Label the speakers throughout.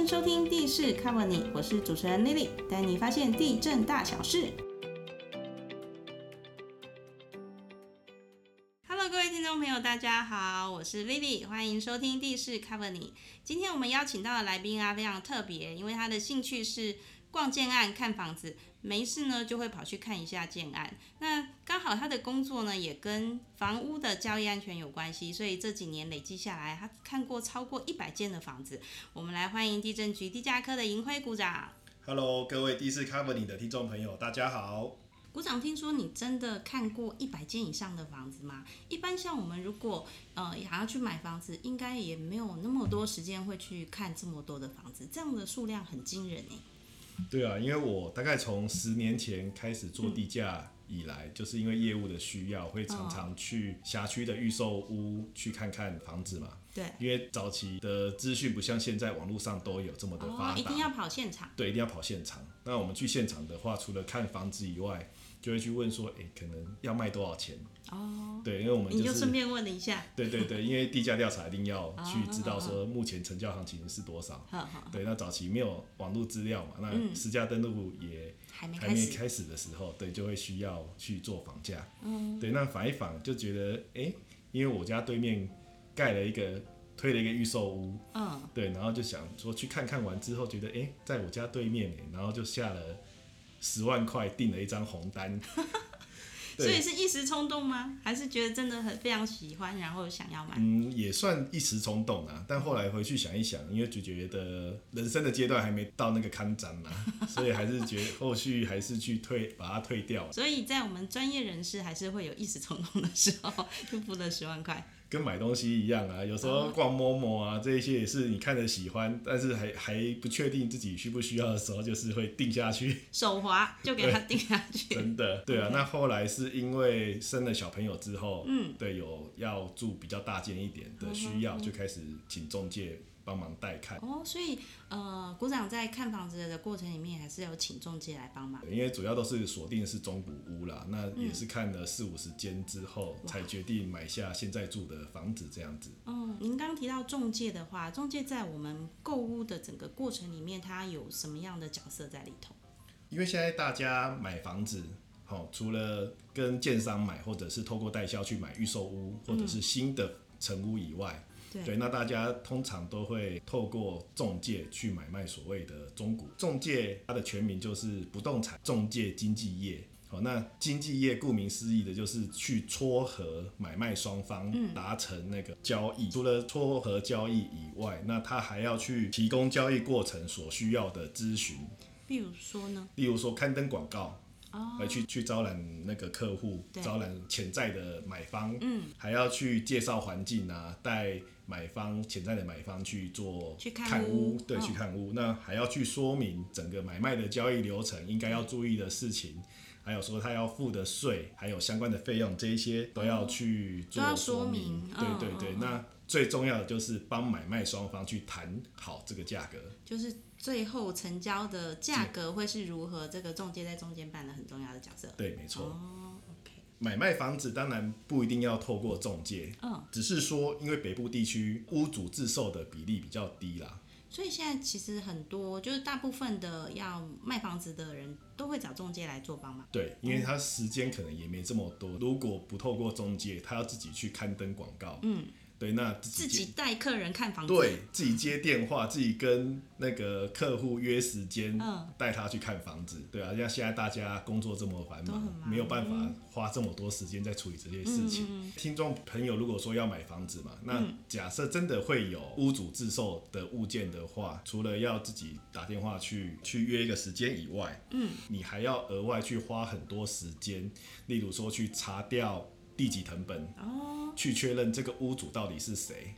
Speaker 1: 迎收听地势 cover 你，我是主持人 Lily，带你发现地震大小事。Hello，各位听众朋友，大家好，我是 Lily，欢迎收听地势 cover 你。今天我们邀请到的来宾啊，非常特别，因为他的兴趣是逛建案、看房子，没事呢就会跑去看一下建案。那刚好他的工作呢也跟房屋的交易安全有关系，所以这几年累计下来，他看过超过一百间的房子。我们来欢迎地震局地价科的银辉股长。
Speaker 2: Hello，各位第四 Cover 你的听众朋友，大家好。
Speaker 1: 股长，听说你真的看过一百间以上的房子吗？一般像我们如果呃想要去买房子，应该也没有那么多时间会去看这么多的房子，这样的数量很惊人欸诶。
Speaker 2: 对啊，因为我大概从十年前开始做地价以来，就是因为业务的需要，会常常去辖区的预售屋去看看房子嘛。
Speaker 1: 对，
Speaker 2: 因为早期的资讯不像现在网络上都有这么的发
Speaker 1: 哦，
Speaker 2: 达，
Speaker 1: 一定要跑现场。
Speaker 2: 对，一定要跑现场。那我们去现场的话，除了看房子以外，就会去问说，哎，可能要卖多少钱？
Speaker 1: 哦，
Speaker 2: 对，因为我们
Speaker 1: 你就是顺便问了一下。
Speaker 2: 对对对，因为地价调查一定要去知道说目前成交行情是多少。对，那早期没有网络资料嘛，那
Speaker 1: 嗯
Speaker 2: 实价登录也
Speaker 1: 还没开始。
Speaker 2: 的时候，对，就会需要去做房价。
Speaker 1: 嗯，
Speaker 2: 对，那访一访就觉得，哎、因为我家对面盖了一个推了一个预售屋，
Speaker 1: 嗯，
Speaker 2: 对，然后就想说去看看完之后，觉得，哎、在我家对面，哎，然后就下了十万块订了一张红单。
Speaker 1: 所以，是一时冲动吗？还是觉得真的很非常喜欢，然后想要买？
Speaker 2: 嗯，也算一时冲动啊，但后来回去想一想，因为就觉得人生的阶段还没到那个看展嘛，所以还是觉得后续还是去退把它退掉。
Speaker 1: 所以在我们专业人士还是会有一时冲动的时候，就付了十万块。
Speaker 2: 跟买东西一样啊，有时候逛摸摸啊，这一些也是你看着喜欢，但是还还不确定自己需不需要的时候，就是会定下去。
Speaker 1: 手滑就给他定下去。
Speaker 2: 真的，对啊。那后来是因为生了小朋友之后，嗯，对，有要住比较大间一点的需要，就开始请中介帮忙带看。
Speaker 1: 哦，所以呃，股长在看房子的过程里面，还是有请中介来帮忙。
Speaker 2: 因为主要都是锁定是中古屋啦，那也是看了四五十间之后，才决定买下现在住的房子这样子。
Speaker 1: 嗯，您刚提到中介的话，中介在我们购屋的整个过程里面，它有什么样的角色在里头？
Speaker 2: 因为现在大家买房子，好、除了跟建商买，或者是透过代销去买预售屋，或者是新的成屋以外，
Speaker 1: 对
Speaker 2: 对，那大家通常都会透过中介去买卖所谓的中古。中介它的全名就是不动产中介经纪业。好，那经纪业顾名思义的就是去撮合买卖双方达成那个交易。除了撮合交易以外，那他还要去提供交易过程所需要的咨询，
Speaker 1: 比如说呢？
Speaker 2: 例如说刊登广告，
Speaker 1: 哦，
Speaker 2: 来去去招揽那个客户，招揽潜在的买方，
Speaker 1: 嗯，
Speaker 2: 还要去介绍环境啊，带买方潜在的买方去做
Speaker 1: 去看
Speaker 2: 看
Speaker 1: 屋
Speaker 2: 对，
Speaker 1: 嗯
Speaker 2: 去看屋。那还要去说明整个买卖的交易流程应该要注意的事情，还有说他要付的税，还有相关的费用，这一些都要去做
Speaker 1: 说
Speaker 2: 说
Speaker 1: 明
Speaker 2: 对对对那最重要的就是帮买卖双方去谈好这个价格。
Speaker 1: 就是最后成交的价格会是如何？这个中介在中间扮了很重要的角色。
Speaker 2: 对，没错。买卖房子当然不一定要透过中介，
Speaker 1: 嗯，
Speaker 2: 只是说因为北部地区屋主自售的比例比较低啦，
Speaker 1: 所以现在其实很多，就是大部分的要卖房子的人都会找中介来做帮忙。
Speaker 2: 对，因为他时间可能也没这么多，如果不透过中介，他要自己去刊登广告，
Speaker 1: 嗯，
Speaker 2: 对，那自
Speaker 1: 自
Speaker 2: 己
Speaker 1: 带客人看房子。
Speaker 2: 对自己接电话，自己跟那个客户约时间
Speaker 1: 嗯，
Speaker 2: 带他去看房子，对啊，像现在大家工作这么繁忙没有办法花这么多时间在处理这些事情。
Speaker 1: 嗯
Speaker 2: 听众朋友如果说要买房子嘛，那假设真的会有屋主自售的物件的话，除了要自己打电话去去约一个时间以外，
Speaker 1: 嗯，
Speaker 2: 你还要额外去花很多时间，例如说去查掉地籍成本，
Speaker 1: 哦，
Speaker 2: 去确认这个屋主到底是谁。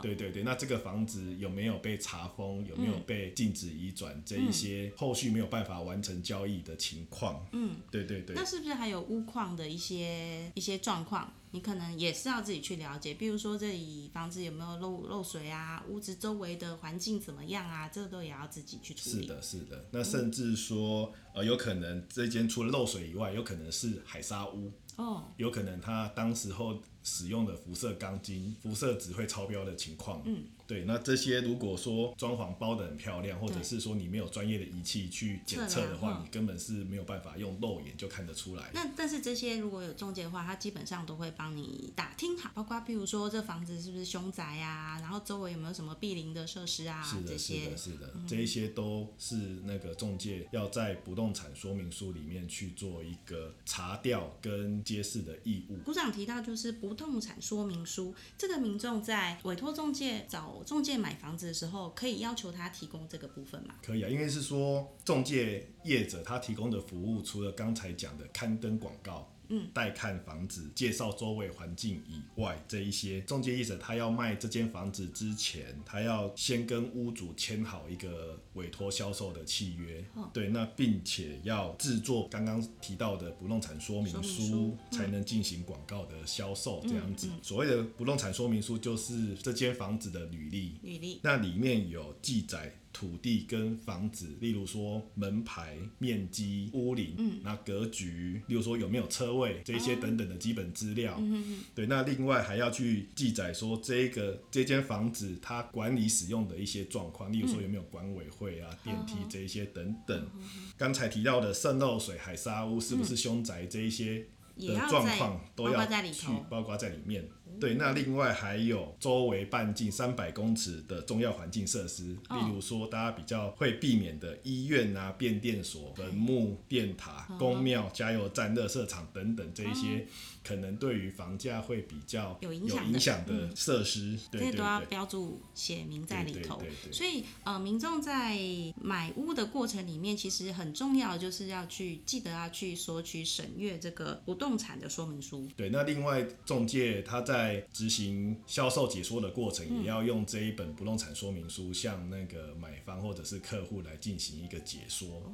Speaker 2: 对对对，那这个房子有没有被查封，有没有被禁止移转，这一些后续没有办法完成交易的情况。
Speaker 1: 嗯，
Speaker 2: 对对对
Speaker 1: 那，是不是还有屋况的一些一些状况？你可能也是要自己去了解，比如说这里房子有没有漏漏水啊，屋子周围的环境怎么样啊，这个都也要自己去处理。
Speaker 2: 是的，是的。那甚至说，呃，有可能这间除了漏水以外，有可能是海沙屋，
Speaker 1: 哦，
Speaker 2: 有可能它当时候使用的辐射钢筋、辐射值会超标的情况。
Speaker 1: 嗯，
Speaker 2: 对，那这些如果说装潢包的很漂亮，或者是说你没有专业的仪器去检测的话，
Speaker 1: 嗯
Speaker 2: 你根本是没有办法用肉眼就看得出来。
Speaker 1: 那但是这些如果有中介的话，他基本上都会帮你打听好，包括譬如说这房子是不是凶宅啊，然后周围有没有什么避邻的设施啊，
Speaker 2: 是的，是的，是的，这一些都是那个中介要在不动产说明书里面去做一个查调跟揭示的义务。
Speaker 1: 股长提到，就是不动产说明书，这个民众在委托中介找中介买房子的时候，可以要求他提供这个部分吗？
Speaker 2: 可以啊，因为是说中介业者他提供的服务，除了刚才讲的刊登广告。嗯，带看房子、介绍周围环境以外，这一些中介业者他要卖这间房子之前，他要先跟屋主签好一个委托销售的契约，对，那并且要制作刚刚提到的不动产说明
Speaker 1: 说明
Speaker 2: 书，
Speaker 1: 书
Speaker 2: 才能进行广告的销售这样子。所谓的不动产说明书就是这间房子的履历，
Speaker 1: 履历。
Speaker 2: 那里面有记载土地跟房子，例如说门牌、面积、屋龄，嗯，那格局，例如说有没有车位这些等等的基本资料。嗯对，那另外还要去记载说这个这间房子它管理使用的一些状况，例如说有没有管委会啊、电梯这一些等等。刚才提到的渗漏水、海沙屋是不是凶宅这一些的状况都要去。包括在里面。对，那另外还有周围半径三百公尺的重要环境设施，
Speaker 1: 哦。
Speaker 2: 例如说大家比较会避免的医院啊、变电所、坟墓、电塔、
Speaker 1: 哦。
Speaker 2: 公庙、加油站、垃圾场等等这一些，可能对于房价会比较
Speaker 1: 有影响的
Speaker 2: 影响的设施。
Speaker 1: 这些都要。标注写明在里头所以呃，民众在买屋的过程里面，其实很重要，就是要去记得要去索取审阅这个不动产的说明书。
Speaker 2: 对，那另外中介他在执行销售解说的过程，
Speaker 1: 嗯
Speaker 2: 也要用这一本不动产说明书向那个买方或者是客户来进行一个解说。
Speaker 1: 哦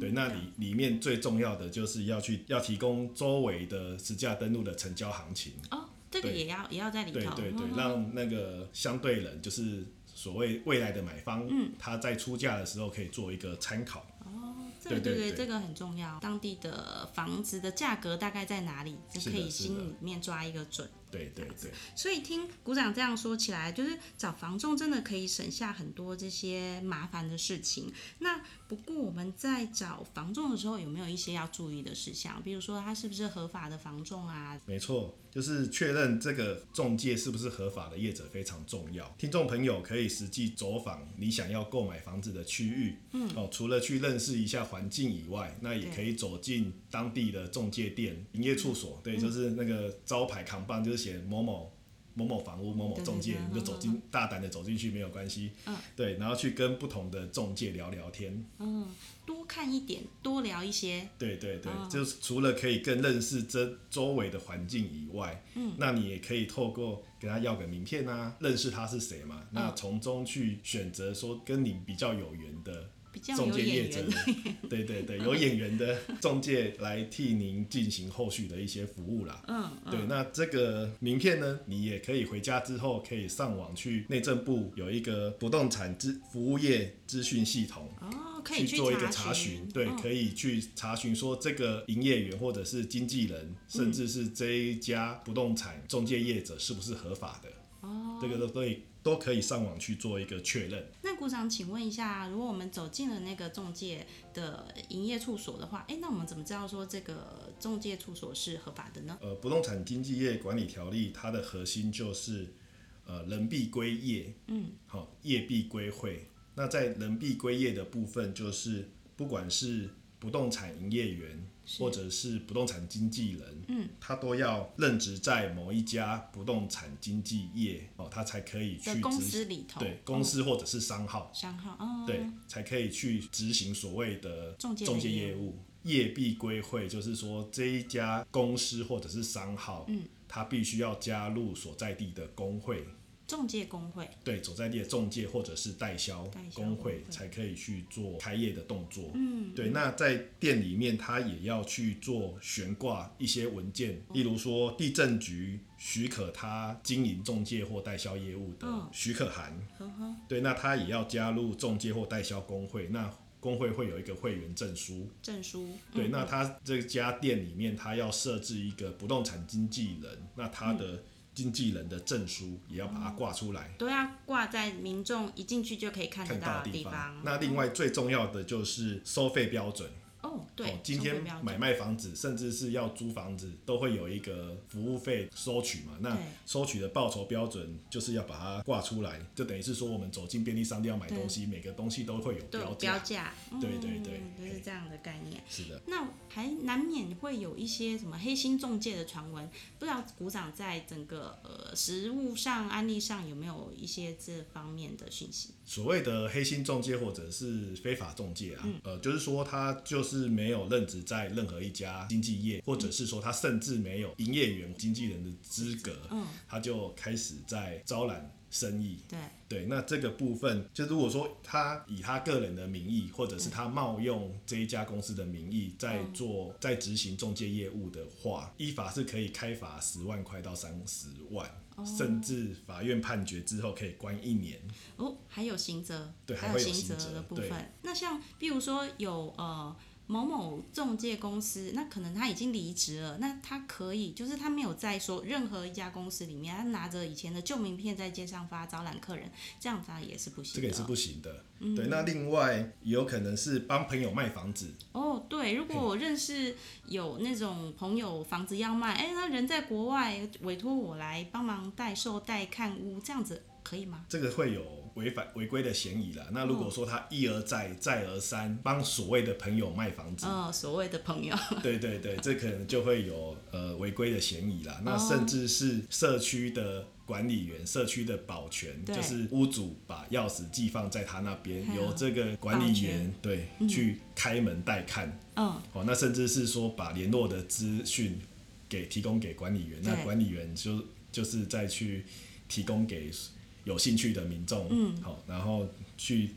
Speaker 2: 对，那里里面最重要的就是要去要提供周围的实价登录的成交行情。
Speaker 1: 哦，这个也要也要在里头。
Speaker 2: 对对对
Speaker 1: 嗯，
Speaker 2: 让那个相对人就是所谓未来的买方，
Speaker 1: 嗯
Speaker 2: 他在出价的时候可以做一个参考。
Speaker 1: 这个对
Speaker 2: 对对对
Speaker 1: 这个很重要。当地的房子的价格大概在哪里，就是可以心里面抓一个准。
Speaker 2: 对对对。
Speaker 1: 所以听股长这样说起来，就是找房仲真的可以省下很多这些麻烦的事情。那不过我们在找房仲的时候，有没有一些要注意的事项？比如说他是不是合法的房仲啊？
Speaker 2: 没错，就是确认这个中介是不是合法的业者非常重要。听众朋友可以实际走访你想要购买房子的区域，嗯，哦，除了去认识一下环境以外，那也可以走进当地的中介店、营业处所，对，就是那个招牌扛棒，就是写某某。某某房屋、某某中介你就走进，大胆的走进去没有关系，
Speaker 1: 嗯，
Speaker 2: 对，然后去跟不同的中介聊聊天，
Speaker 1: 嗯，多看一点，多聊一些。
Speaker 2: 对对对，
Speaker 1: 哦
Speaker 2: 就是除了可以更认识这周围的环境以外，嗯，那你也可以透过跟他要个名片啊，认识他是谁嘛，那从中去选择说跟你比较有缘的中介业者
Speaker 1: 缘，
Speaker 2: 对对对，有眼缘的中介来替您进行后续的一些服务啦。
Speaker 1: 嗯，
Speaker 2: 对，那这个名片呢，你也可以回家之后可以上网去内政部有一个不动产资服务业资讯系统，
Speaker 1: 哦，可以
Speaker 2: 去做一个
Speaker 1: 查
Speaker 2: 查询，对，
Speaker 1: 嗯
Speaker 2: 可以去查询说这个营业员或者是经纪人，甚至是这一家不动产中介业者是不是合法的，
Speaker 1: 哦，
Speaker 2: 这个都可以都可以上网去做一个确认。
Speaker 1: 那股长，请问一下，如果我们走进了那个中介的营业处所的话，哎，那我们怎么知道说这个中介处所是合法的呢？
Speaker 2: 呃，不动产经纪业管理条例它的核心就是呃人必归业，嗯，好、业必归会。那在人必归业的部分，就是不管是不动产营业员或者是不动产经纪人，嗯，他都要任职在某一家不动产经纪业哦，他才可以去
Speaker 1: 公
Speaker 2: 执
Speaker 1: 司里头，
Speaker 2: 对公司或者是商号，
Speaker 1: 商号，哦，
Speaker 2: 对，才可以去执行所谓的
Speaker 1: 中介业
Speaker 2: 务。业必归会，就是说这一家公司或者是商号，嗯，他必须要加入所在地的工会，
Speaker 1: 中介工会，
Speaker 2: 对，所在地的中介或者是代销工
Speaker 1: 工会
Speaker 2: 会才可以去做开业的动作。嗯，对。那在店里面，他也要去做悬挂一些文件，例如说地震局许可他经营中介或代销业务的
Speaker 1: 嗯
Speaker 2: 许可函。对，那他也要加入中介或代销工会，那工会会有一个会员证书。
Speaker 1: 证书，
Speaker 2: 对，
Speaker 1: 嗯
Speaker 2: 那他这家店里面，他要设置一个不动产经纪人，那他的经纪人的证书也要把它挂出来，
Speaker 1: 都要挂在民众一进去就可以看得到的
Speaker 2: 地方。
Speaker 1: 地方。
Speaker 2: 那另外最重要的就是收费标准。
Speaker 1: 哦，对，
Speaker 2: 哦，今天买卖房子，甚至是要租房子，都会有一个服务费收取嘛。那
Speaker 1: 对
Speaker 2: 收取的报酬标准就是要把它挂出来，就等于是说我们走进便利商店要买东西，每个东西都会有标价。
Speaker 1: 标价，
Speaker 2: 对对对
Speaker 1: 嗯就是这样的概念。
Speaker 2: 是的，
Speaker 1: 那还难免会有一些什么黑心中介的传闻，不知道股长在整个呃实物上、案例上有没有一些这方面的讯息？
Speaker 2: 所谓的黑心中介或者是非法中介啊，
Speaker 1: 嗯
Speaker 2: 呃，就是说他就是没有任职在任何一家经纪业，或者是说他甚至没有营业员、经纪人的资格，
Speaker 1: 嗯，
Speaker 2: 他就开始在招揽生意。
Speaker 1: 对，
Speaker 2: 对，那这个部分，就如果说他以他个人的名义，或者是他冒用这一家公司的名义在做、在执行中介业务的话，依法是可以开罚十万块到三十万，甚至法院判决之后可以关一年。
Speaker 1: 哦，还有刑责，
Speaker 2: 对
Speaker 1: 还
Speaker 2: 有
Speaker 1: 刑责的部分。那像比如说有呃某某中介公司，那可能他已经离职了，那他可以就是他没有在说任何一家公司里面，他拿着以前的旧名片在街上发招揽客人，这样他也是不行的。
Speaker 2: 这个也是不行的。
Speaker 1: 嗯
Speaker 2: 对，那另外有可能是帮朋友卖房子，
Speaker 1: 哦，对，如果我认识有那种朋友房子要卖，哎，他人在国外，委托我来帮忙代售、代看屋，这样子可以吗？
Speaker 2: 这个会有违反违规的嫌疑了。那如果说他一而再再而三帮所谓的朋友卖房子，
Speaker 1: 哦，所谓的朋友，
Speaker 2: 对对对，这可能就会有呃违规的嫌疑了。那甚至是社区的管理员、社区的保全，就是屋主把钥匙寄放在他那边，由这个管理员对去开门带看。
Speaker 1: 嗯，
Speaker 2: 哦，那甚至是说把联络的资讯给提供给管理员，那管理员就就是再去提供给有兴趣的民众，
Speaker 1: 嗯，
Speaker 2: 好、然后去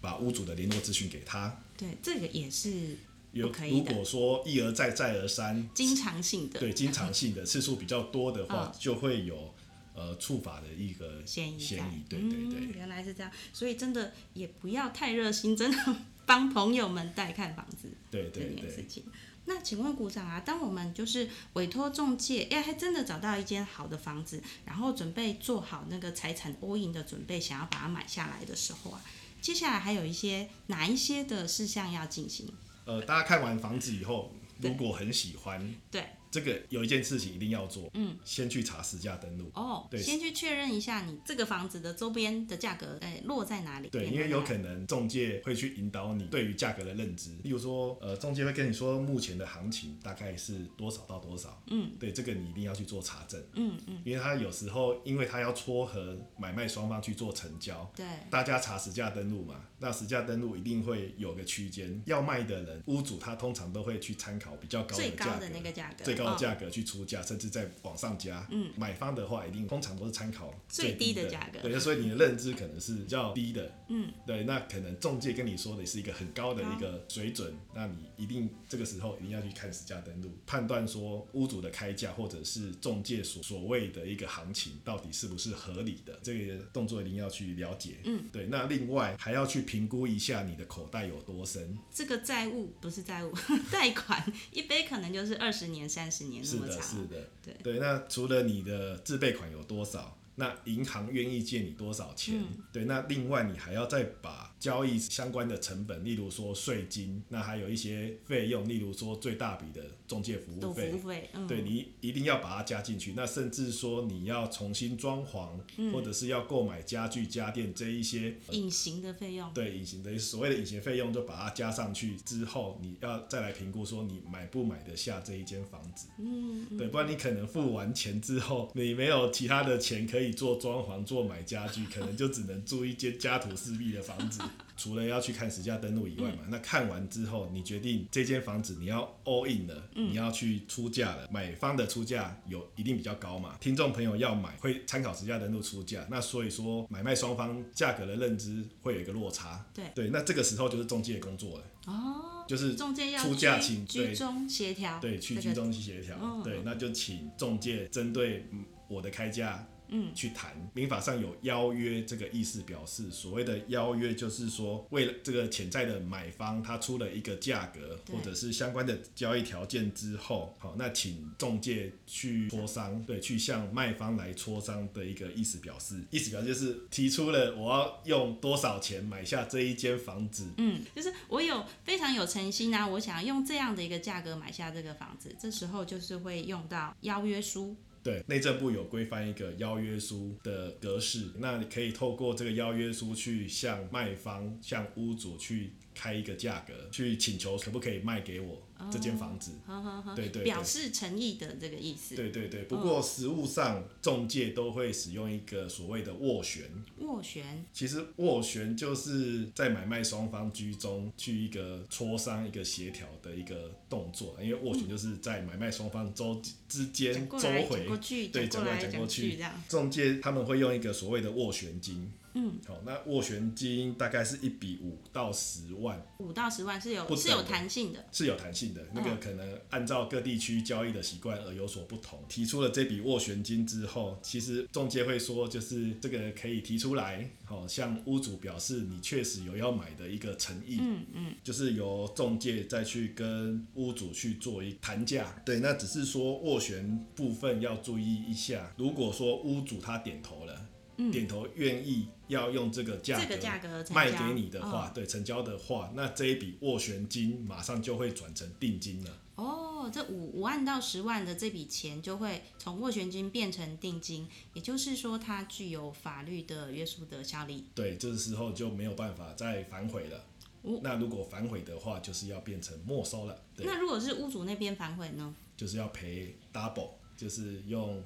Speaker 2: 把屋主的联络资讯给他。
Speaker 1: 对，这个也是
Speaker 2: 有
Speaker 1: 可以的。
Speaker 2: 如果说一而再再而三，
Speaker 1: 经常性的。
Speaker 2: 对经常性的次数比较多的话，
Speaker 1: 嗯。
Speaker 2: 就会有呃触法的一个
Speaker 1: 嫌疑在。
Speaker 2: 嫌疑，对对对。
Speaker 1: 嗯，原来是这样，所以真的也不要太热心，真的帮朋友们带看房子
Speaker 2: 对
Speaker 1: 这
Speaker 2: 对对，
Speaker 1: 件事情。那请问股长啊，当我们就是委托中介，哎，还真的找到一间好的房子，然后准备做好那个财产 all in 的准备，想要把它买下来的时候啊，接下来还有一些哪一些的事项要进行？
Speaker 2: 呃，大家看完房子以后，如果很喜欢，
Speaker 1: 对，
Speaker 2: 这个有一件事情一定要做，
Speaker 1: 嗯，
Speaker 2: 先去查实价登录。
Speaker 1: 哦，
Speaker 2: 对
Speaker 1: 先去确认一下你这个房子的周边的价格，哎，落在哪里？
Speaker 2: 对，因为有可能中介会去引导你对于价格的认知，例如说，呃，中介会跟你说目前的行情大概是多少到多少，
Speaker 1: 嗯，
Speaker 2: 对，这个你一定要去做查证，
Speaker 1: 嗯嗯，
Speaker 2: 因为他有时候因为他要撮合买卖双方去做成交，
Speaker 1: 对，
Speaker 2: 大家查实价登录嘛，那实价登录一定会有个区间，要卖的人屋主他通常都会去参考比较高的
Speaker 1: 最高的那个价格，
Speaker 2: 最高价格去出价，甚至再往上加。嗯，买方的话一定通常都是参考
Speaker 1: 最低
Speaker 2: 低
Speaker 1: 的价格。
Speaker 2: 对，所以你的认知可能是比较低的。嗯，对，那可能中介跟你说的是一个很高的一个水准，那你一定这个时候一定要去看实价登录，判断说屋主的开价或者是中介所所谓的一个行情到底是不是合理的，这个动作一定要去了解。嗯，对，那另外还要去评估一下你的口袋有多深。
Speaker 1: 这个债务不是债务，贷款一杯可能就是二十年、三十年那
Speaker 2: 是的。是的，
Speaker 1: 对
Speaker 2: 对。那除了你的自备款有多少，那银行愿意借你多少钱？
Speaker 1: 嗯
Speaker 2: 对，那另外你还要再把交易相关的成本，例如说税金，那还有一些费用，例如说最大笔的中介服务费
Speaker 1: 都服务。费，嗯，
Speaker 2: 对你一定要把它加进去，那甚至说你要重新装潢，
Speaker 1: 嗯
Speaker 2: 或者是要购买家具家电这一些
Speaker 1: 隐形的费用，
Speaker 2: 对隐形的所谓的隐形费用，就把它加上去之后，你要再来评估说你买不买得下这一间房子。
Speaker 1: 嗯，
Speaker 2: 对，不然你可能付完钱之后，你没有其他的钱可以做装潢、做买家具，可能就只能住一间家徒四壁的房子。除了要去看实价登录以外嘛，那看完之后，你决定这间房子你要 all in 了，你要去出价了，买方的出价有一定比较高嘛，听众朋友要买会参考实价登录出价，那所以说买卖双方价格的认知会有一个落差。
Speaker 1: 对。
Speaker 2: 对，那这个时候就是中介工作了，
Speaker 1: 哦，
Speaker 2: 就是
Speaker 1: 中介要
Speaker 2: 出价
Speaker 1: 居
Speaker 2: 请
Speaker 1: 居中协调，
Speaker 2: 对，去居中去协调，
Speaker 1: 嗯。
Speaker 2: 对，那就请中介针对嗯我的开价嗯，去谈。民法上有邀约这个意思表示，所谓的邀约就是说，为了这个潜在的买方他出了一个价格或者是相关的交易条件之后，好，那请中介去磋商，对，去向卖方来磋商的一个意思表示。意思表示就是提出了我要用多少钱买下这一间房子。
Speaker 1: 嗯，就是我有非常有诚心啊，我想要用这样的一个价格买下这个房子，这时候就是会用到邀约书。
Speaker 2: 对，内政部有规范一个邀约书的格式，那你可以透过这个邀约书去向卖方、向屋主去开一个价格，去请求可不可以卖给我。这间房子，对对，
Speaker 1: 表示诚意的这个意思。
Speaker 2: 对对对，不过实物上中介都会使用一个所谓的斡旋。
Speaker 1: 斡旋，
Speaker 2: 其实斡旋就是在买卖双方居中去一个磋商、一个协调的一个动作，因为斡旋就是在买卖双方周之间周回，对，
Speaker 1: 讲过
Speaker 2: 来讲
Speaker 1: 过去，
Speaker 2: 中介他们会用一个所谓的斡旋金。嗯，好，那斡旋金大概是一笔五到十万，
Speaker 1: 五到十万是有是有弹性的，
Speaker 2: 是有弹性的，那个可能按照各地区交易的习惯而有所不同。提出了这笔斡旋金之后，其实中介会说，就是这个可以提出来，好，向屋主表示你确实有要买的一个诚意，嗯嗯，就是由中介再去跟屋主去做一谈价，对，那只是说斡旋部分要注意一下，如果说屋主他点头了。点头愿意要用这个价
Speaker 1: 格
Speaker 2: 卖给你的话，对成交的话，那这一笔斡旋金马上就会转成定金了。
Speaker 1: 哦，这五五万到十万的这笔钱就会从斡旋金变成定金，也就是说它具有法律的约束的效力。
Speaker 2: 对，这时候就没有办法再反悔了。那如果反悔的话，就是要变成没收了。
Speaker 1: 那如果是屋主那边反悔呢？
Speaker 2: 就是要赔 double，就是用。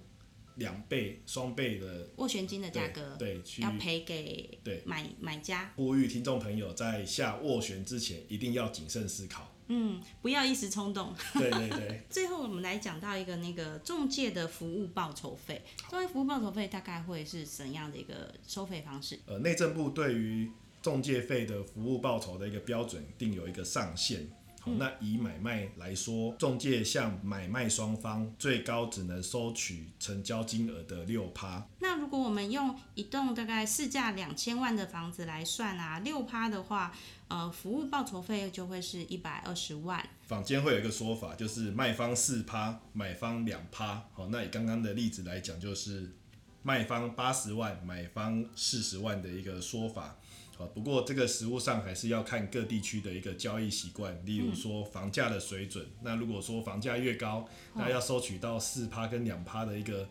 Speaker 2: 两倍、双倍的
Speaker 1: 斡旋金的价格，
Speaker 2: 对，
Speaker 1: 要赔给对买买家。
Speaker 2: 呼吁听众朋友在下斡旋之前，一定要谨慎思考。
Speaker 1: 嗯，不要一时冲动。
Speaker 2: 对对对。
Speaker 1: 最后我们来讲到一个那个中介的服务报酬费，中介服务报酬费大概会是怎样的一个收费方式？
Speaker 2: 呃，内政部对于中介费的服务报酬的一个标准定有一个上限。那以买卖来说，中介向买卖双方最高只能收取成交金额的六趴。
Speaker 1: 那如果我们用一栋大概市价两千万的房子来算啊，六趴的话，呃，服务报酬费就会是一百二十万。
Speaker 2: 坊间会有一个说法，就是卖方四趴，买方两趴。好，那以刚刚的例子来讲，就是卖方八十万，买方四十万的一个说法。啊，不过这个实物上还是要看各地区的一个交易习惯，例如说房价的水准。那如果说房价越高，那要收取到四趴跟两趴的一个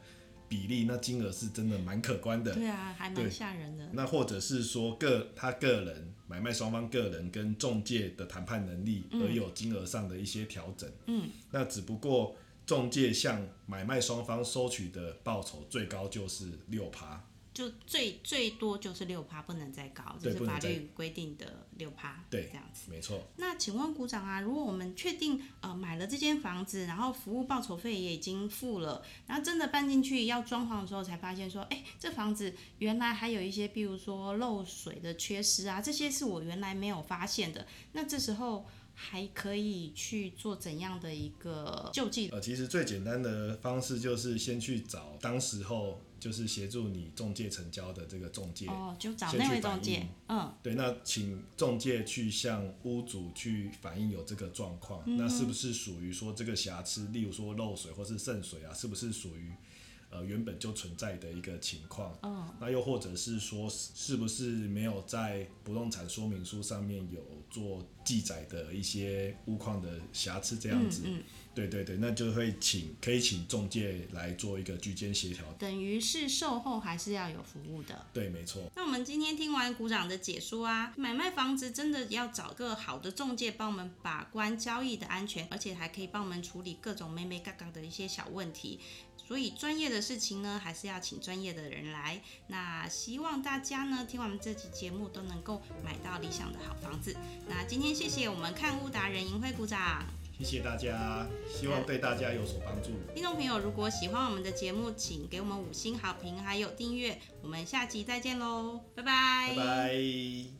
Speaker 2: 比例，那金额是真的蛮可观的。
Speaker 1: 对啊，还蛮吓人的。
Speaker 2: 那或者是说个他个人买卖双方个人跟中介的谈判能力，而有金额上的一些调整。嗯，那只不过中介向买卖双方收取的报酬最高就是六趴。
Speaker 1: 就最最多就是六趴，不能再高，这是法律规定的六趴。
Speaker 2: 对，
Speaker 1: 这样子
Speaker 2: 没错。
Speaker 1: 那请问股长啊，如果我们确定呃买了这间房子，然后服务报酬费也已经付了，然后真的搬进去要装潢的时候，才发现说，哎，这房子原来还有一些，比如说漏水的缺失啊，这些是我原来没有发现的。那这时候还可以去做怎样的一个救济？
Speaker 2: 呃，其实最简单的方式就是先去找当时候。就是协助你中介成交的这个中介，
Speaker 1: 哦，就找那位中介，嗯，
Speaker 2: 对，那请中介去向屋主去反映有这个状况，那是不是属于说这个瑕疵，例如说漏水或是渗水啊，是不是属于呃原本就存在的一个情况？嗯，那又或者是说是不是没有在不动产说明书上面有做记载的一些屋况的瑕疵这样子？对对对，那就会请可以请中介来做一个居间协调，
Speaker 1: 等于是售后还是要有服务的。
Speaker 2: 对，没错。
Speaker 1: 那我们今天听完股长的解说啊，买卖房子真的要找个好的中介帮我们把关交易的安全，而且还可以帮我们处理各种妹妹嘎嘎的一些小问题。所以专业的事情呢，还是要请专业的人来。那希望大家呢听完我们这期节目都能够买到理想的好房子。那今天谢谢我们看屋达人银辉股长。
Speaker 2: 谢谢大家，希望对大家有所帮助。
Speaker 1: 听众朋友，如果喜欢我们的节目，请给我们五星好评，还有订阅。我们下期再见喽，拜拜。
Speaker 2: 拜拜。